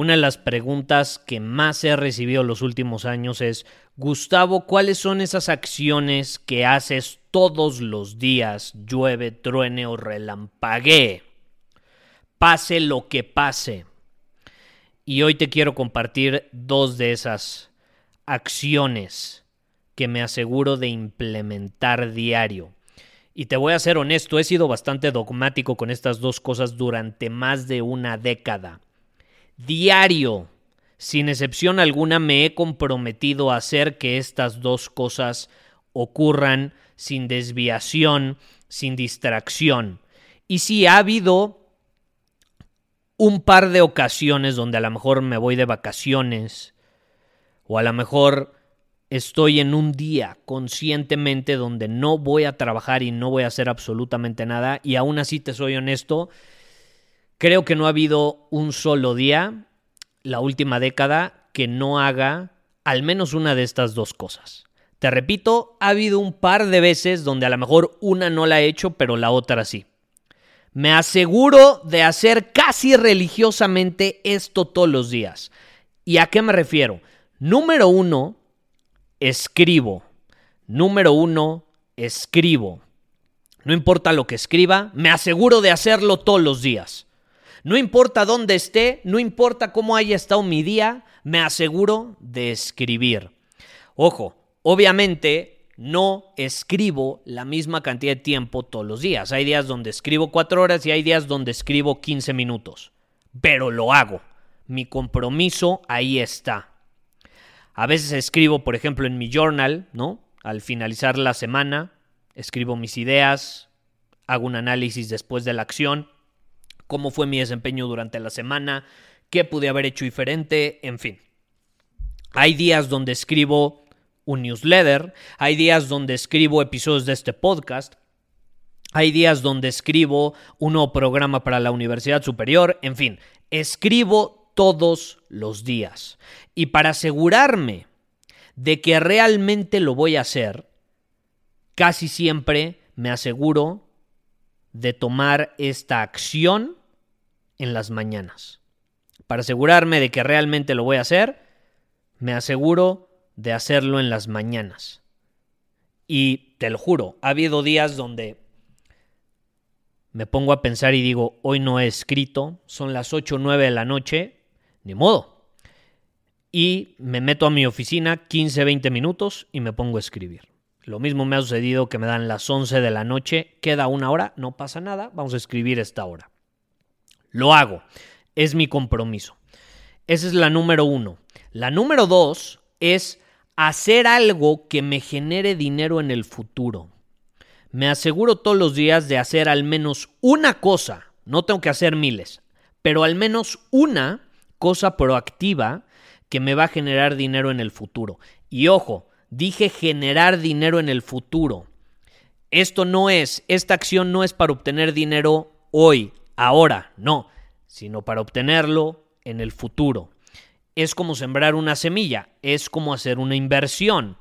Una de las preguntas que más he recibido los últimos años es, Gustavo, ¿cuáles son esas acciones que haces todos los días, llueve, truene o relampaguee? Pase lo que pase. Y hoy te quiero compartir dos de esas acciones que me aseguro de implementar diario. Y te voy a ser honesto, he sido bastante dogmático con estas dos cosas durante más de una década diario, sin excepción alguna, me he comprometido a hacer que estas dos cosas ocurran sin desviación, sin distracción. Y si ha habido un par de ocasiones donde a lo mejor me voy de vacaciones o a lo mejor estoy en un día conscientemente donde no voy a trabajar y no voy a hacer absolutamente nada y aún así te soy honesto, Creo que no ha habido un solo día, la última década, que no haga al menos una de estas dos cosas. Te repito, ha habido un par de veces donde a lo mejor una no la he hecho, pero la otra sí. Me aseguro de hacer casi religiosamente esto todos los días. ¿Y a qué me refiero? Número uno, escribo. Número uno, escribo. No importa lo que escriba, me aseguro de hacerlo todos los días. No importa dónde esté, no importa cómo haya estado mi día, me aseguro de escribir. Ojo, obviamente no escribo la misma cantidad de tiempo todos los días. Hay días donde escribo cuatro horas y hay días donde escribo 15 minutos. Pero lo hago. Mi compromiso ahí está. A veces escribo, por ejemplo, en mi journal, ¿no? Al finalizar la semana, escribo mis ideas, hago un análisis después de la acción cómo fue mi desempeño durante la semana, qué pude haber hecho diferente, en fin. Hay días donde escribo un newsletter, hay días donde escribo episodios de este podcast, hay días donde escribo un nuevo programa para la Universidad Superior, en fin, escribo todos los días. Y para asegurarme de que realmente lo voy a hacer, casi siempre me aseguro de tomar esta acción en las mañanas. Para asegurarme de que realmente lo voy a hacer, me aseguro de hacerlo en las mañanas. Y te lo juro, ha habido días donde me pongo a pensar y digo, hoy no he escrito, son las 8 o 9 de la noche, ni modo. Y me meto a mi oficina 15, 20 minutos y me pongo a escribir. Lo mismo me ha sucedido que me dan las 11 de la noche, queda una hora, no pasa nada, vamos a escribir esta hora. Lo hago. Es mi compromiso. Esa es la número uno. La número dos es hacer algo que me genere dinero en el futuro. Me aseguro todos los días de hacer al menos una cosa, no tengo que hacer miles, pero al menos una cosa proactiva que me va a generar dinero en el futuro. Y ojo, dije generar dinero en el futuro. Esto no es, esta acción no es para obtener dinero hoy, ahora, no, sino para obtenerlo en el futuro. Es como sembrar una semilla, es como hacer una inversión.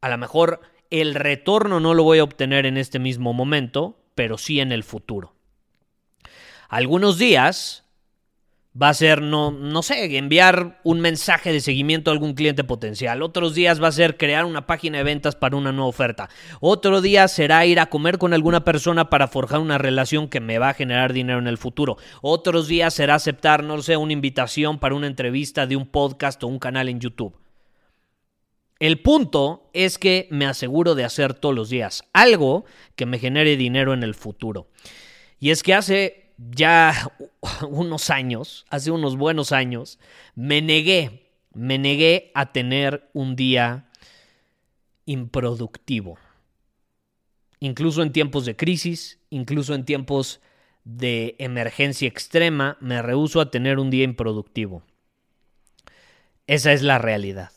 A lo mejor el retorno no lo voy a obtener en este mismo momento, pero sí en el futuro. Algunos días va a ser, no, no sé, enviar un mensaje de seguimiento a algún cliente potencial. Otros días va a ser crear una página de ventas para una nueva oferta. Otro día será ir a comer con alguna persona para forjar una relación que me va a generar dinero en el futuro. Otros días será aceptar, no sé, una invitación para una entrevista de un podcast o un canal en YouTube. El punto es que me aseguro de hacer todos los días algo que me genere dinero en el futuro. Y es que hace ya unos años, hace unos buenos años, me negué, me negué a tener un día improductivo. Incluso en tiempos de crisis, incluso en tiempos de emergencia extrema, me rehuso a tener un día improductivo. Esa es la realidad.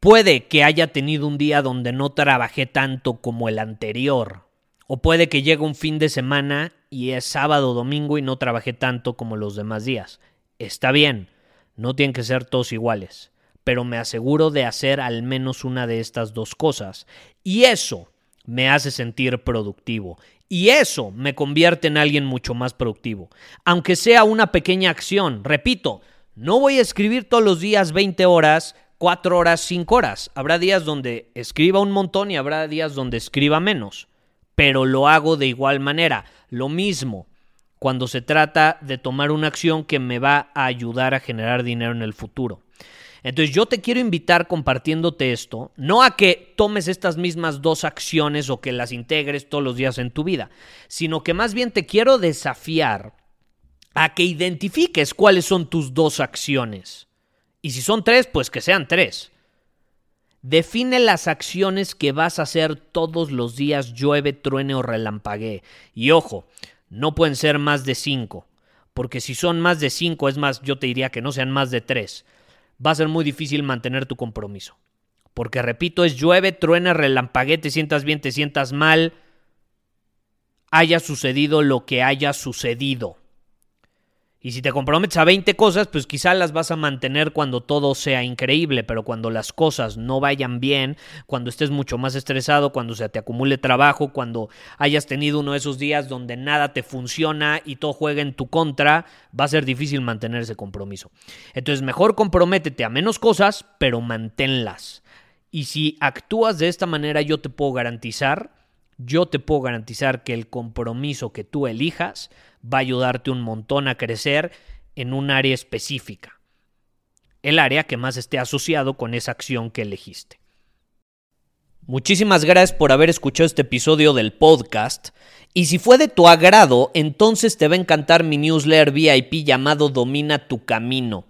Puede que haya tenido un día donde no trabajé tanto como el anterior, o puede que llegue un fin de semana y es sábado domingo y no trabajé tanto como los demás días. Está bien, no tienen que ser todos iguales, pero me aseguro de hacer al menos una de estas dos cosas. Y eso me hace sentir productivo. Y eso me convierte en alguien mucho más productivo. Aunque sea una pequeña acción, repito, no voy a escribir todos los días 20 horas, 4 horas, 5 horas. Habrá días donde escriba un montón y habrá días donde escriba menos pero lo hago de igual manera. Lo mismo cuando se trata de tomar una acción que me va a ayudar a generar dinero en el futuro. Entonces yo te quiero invitar compartiéndote esto, no a que tomes estas mismas dos acciones o que las integres todos los días en tu vida, sino que más bien te quiero desafiar a que identifiques cuáles son tus dos acciones. Y si son tres, pues que sean tres. Define las acciones que vas a hacer todos los días, llueve, truene o relampaguee. Y ojo, no pueden ser más de cinco, porque si son más de cinco, es más, yo te diría que no sean más de tres. Va a ser muy difícil mantener tu compromiso. Porque repito, es llueve, truene, relampaguee, te sientas bien, te sientas mal, haya sucedido lo que haya sucedido. Y si te comprometes a 20 cosas, pues quizá las vas a mantener cuando todo sea increíble, pero cuando las cosas no vayan bien, cuando estés mucho más estresado, cuando se te acumule trabajo, cuando hayas tenido uno de esos días donde nada te funciona y todo juega en tu contra, va a ser difícil mantener ese compromiso. Entonces, mejor comprométete a menos cosas, pero manténlas. Y si actúas de esta manera, yo te puedo garantizar, yo te puedo garantizar que el compromiso que tú elijas va a ayudarte un montón a crecer en un área específica, el área que más esté asociado con esa acción que elegiste. Muchísimas gracias por haber escuchado este episodio del podcast. Y si fue de tu agrado, entonces te va a encantar mi newsletter VIP llamado Domina tu Camino.